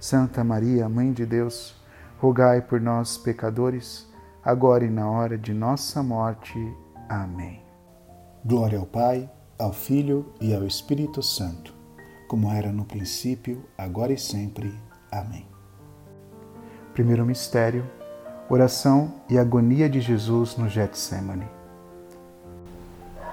Santa Maria, Mãe de Deus, rogai por nós, pecadores, agora e na hora de nossa morte. Amém. Glória ao Pai, ao Filho e ao Espírito Santo, como era no princípio, agora e sempre. Amém. Primeiro mistério: oração e agonia de Jesus no Getsemane.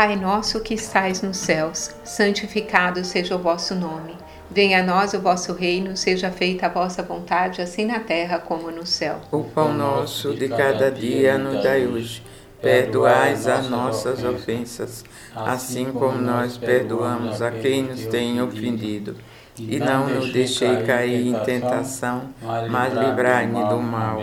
Pai nosso que estais nos céus, santificado seja o vosso nome. Venha a nós o vosso reino, seja feita a vossa vontade, assim na terra como no céu. O pão nosso de cada dia nos dai hoje. Perdoais as nossas ofensas, assim como nós perdoamos a quem nos tem ofendido. E não nos deixei cair em tentação, mas livrai-me do mal.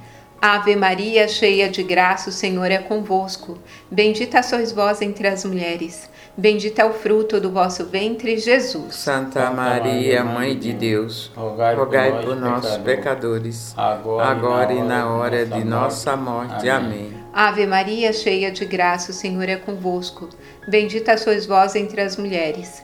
Ave Maria, cheia de graça, o Senhor é convosco. Bendita sois vós entre as mulheres. Bendito é o fruto do vosso ventre, Jesus. Santa Maria, Mãe de Deus, rogai por nós, pecadores, agora e na hora de nossa morte. Amém. Ave Maria, cheia de graça, o Senhor é convosco. Bendita sois vós entre as mulheres.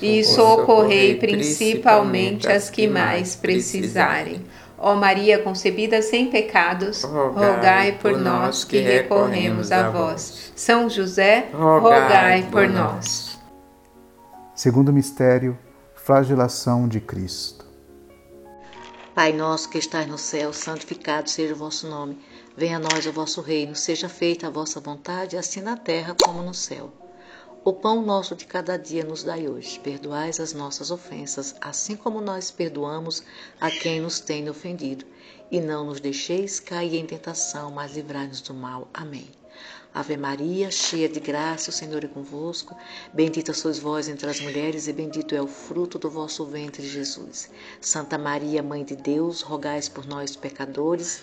e socorrei principalmente as que mais precisarem. Ó Maria concebida sem pecados, rogai por nós que recorremos a vós. São José, rogai por nós. Segundo mistério, flagelação de Cristo. Pai nosso que estais no céu, santificado seja o vosso nome. Venha a nós o vosso reino, seja feita a vossa vontade, assim na terra como no céu. O pão nosso de cada dia nos dai hoje. Perdoais as nossas ofensas, assim como nós perdoamos a quem nos tem ofendido. E não nos deixeis cair em tentação, mas livrai-nos do mal. Amém. Ave Maria, cheia de graça, o Senhor é convosco. Bendita sois vós entre as mulheres, e bendito é o fruto do vosso ventre, Jesus. Santa Maria, Mãe de Deus, rogais por nós, pecadores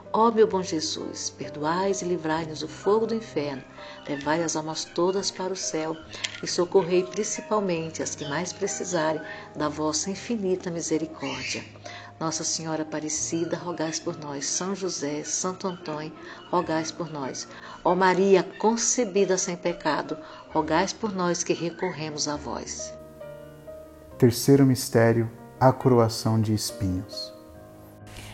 Ó meu bom Jesus, perdoais e livrai-nos do fogo do inferno, levai as almas todas para o céu e socorrei principalmente as que mais precisarem da vossa infinita misericórdia. Nossa Senhora Aparecida, rogais por nós. São José, Santo Antônio, rogais por nós. Ó Maria, concebida sem pecado, rogais por nós que recorremos a vós. Terceiro mistério, a coroação de espinhos.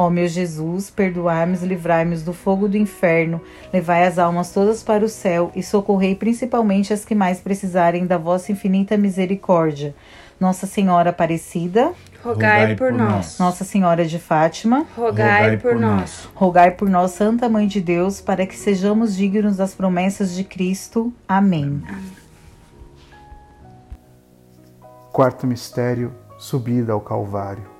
Ó meu Jesus, perdoai-nos e livrai-nos do fogo do inferno, levai as almas todas para o céu e socorrei principalmente as que mais precisarem da vossa infinita misericórdia. Nossa Senhora Aparecida, rogai por nós. Nossa Senhora de Fátima, rogai por nós. Rogai por nós, Santa Mãe de Deus, para que sejamos dignos das promessas de Cristo. Amém. Quarto mistério, subida ao Calvário.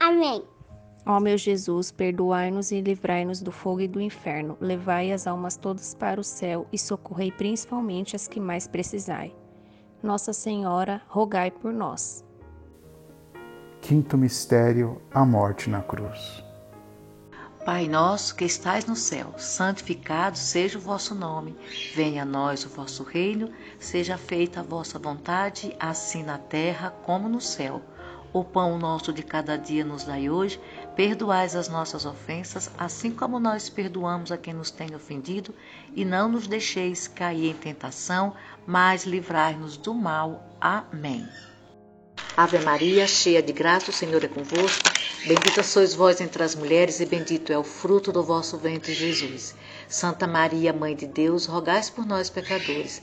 Amém. Ó meu Jesus, perdoai-nos e livrai-nos do fogo e do inferno. Levai as almas todas para o céu e socorrei principalmente as que mais precisai. Nossa Senhora, rogai por nós. Quinto mistério: a morte na cruz. Pai nosso que estais no céu, santificado seja o vosso nome. Venha a nós o vosso reino, seja feita a vossa vontade, assim na terra como no céu. O pão nosso de cada dia nos dai hoje, perdoais as nossas ofensas, assim como nós perdoamos a quem nos tem ofendido, e não nos deixeis cair em tentação, mas livrai-nos do mal. Amém. Ave Maria, cheia de graça, o Senhor é convosco. Bendita sois vós entre as mulheres, e bendito é o fruto do vosso ventre, Jesus. Santa Maria, Mãe de Deus, rogais por nós, pecadores,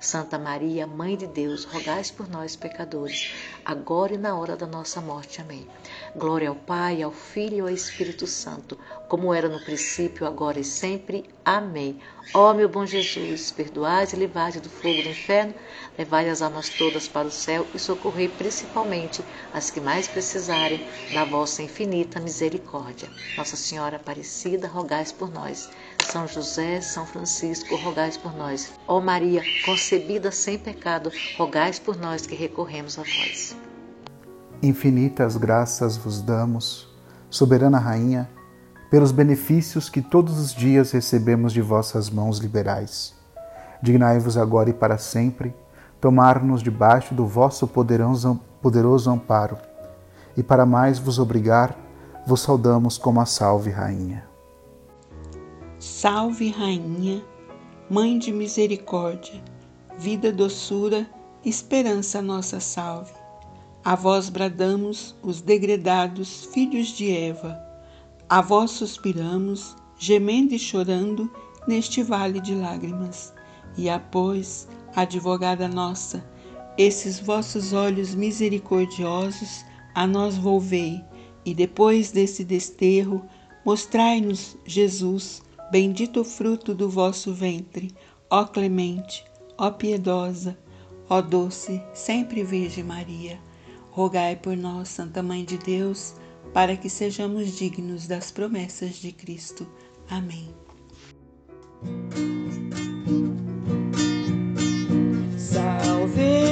Santa Maria, Mãe de Deus, rogai por nós, pecadores, agora e na hora da nossa morte. Amém. Glória ao Pai, ao Filho e ao Espírito Santo, como era no princípio, agora e sempre. Amém. Ó meu bom Jesus, perdoai e livrai do fogo do inferno, levai as almas todas para o céu e socorrei principalmente as que mais precisarem da vossa infinita misericórdia. Nossa Senhora Aparecida, rogai por nós. São José, São Francisco, rogai por nós. Ó Maria, concebida sem pecado, rogai por nós que recorremos a vós. Infinitas graças vos damos, soberana Rainha, pelos benefícios que todos os dias recebemos de vossas mãos liberais. Dignai-vos agora e para sempre tomar-nos debaixo do vosso poderoso amparo, e para mais vos obrigar, vos saudamos como a Salve Rainha. Salve Rainha, Mãe de misericórdia, vida, doçura, esperança nossa salve. A vós bradamos, os degredados filhos de Eva a vós suspiramos, gemendo e chorando neste vale de lágrimas. E após, advogada nossa, esses vossos olhos misericordiosos a nós volvei, e depois desse desterro, mostrai-nos, Jesus, bendito fruto do vosso ventre, ó clemente, ó piedosa, ó doce, sempre Virgem Maria. Rogai por nós, Santa Mãe de Deus, para que sejamos dignos das promessas de Cristo. Amém. Salve,